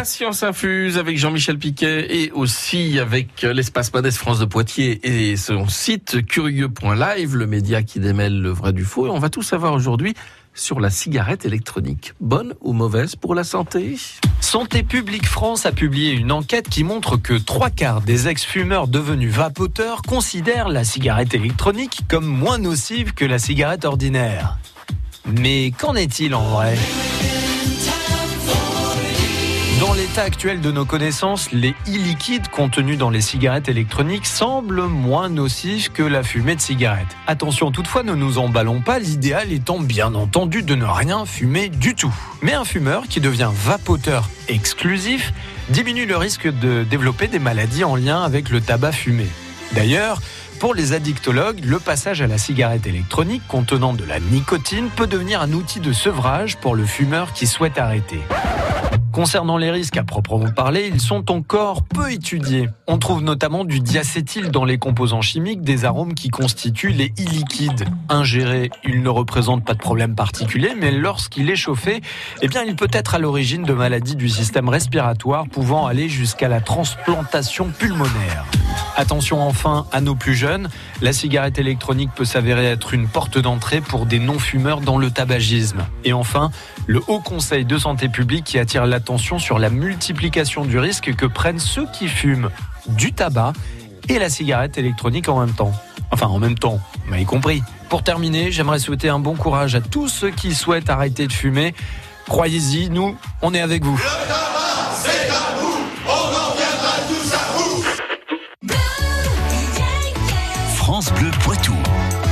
La science infuse avec Jean-Michel Piquet et aussi avec l'espace Modeste France de Poitiers et son site curieux.live, le média qui démêle le vrai du faux. Et on va tout savoir aujourd'hui sur la cigarette électronique. Bonne ou mauvaise pour la santé? Santé publique France a publié une enquête qui montre que trois quarts des ex-fumeurs devenus vapoteurs considèrent la cigarette électronique comme moins nocive que la cigarette ordinaire. Mais qu'en est-il en vrai? Dans l'état actuel de nos connaissances, les e-liquides contenus dans les cigarettes électroniques semblent moins nocifs que la fumée de cigarette. Attention toutefois, ne nous emballons pas, l'idéal étant bien entendu de ne rien fumer du tout. Mais un fumeur qui devient vapoteur exclusif diminue le risque de développer des maladies en lien avec le tabac fumé. D'ailleurs, pour les addictologues, le passage à la cigarette électronique contenant de la nicotine peut devenir un outil de sevrage pour le fumeur qui souhaite arrêter. Concernant les risques à proprement parler, ils sont encore peu étudiés. On trouve notamment du diacétyl dans les composants chimiques des arômes qui constituent les e-liquides. Ingéré, il ne représente pas de problème particulier, mais lorsqu'il est chauffé, eh bien, il peut être à l'origine de maladies du système respiratoire pouvant aller jusqu'à la transplantation pulmonaire. Attention enfin à nos plus jeunes, la cigarette électronique peut s'avérer être une porte d'entrée pour des non-fumeurs dans le tabagisme. Et enfin, le Haut Conseil de santé publique qui attire l'attention sur la multiplication du risque que prennent ceux qui fument du tabac et la cigarette électronique en même temps. Enfin, en même temps, vous compris. Pour terminer, j'aimerais souhaiter un bon courage à tous ceux qui souhaitent arrêter de fumer. Croyez-y, nous, on est avec vous. France Bleu Poitou.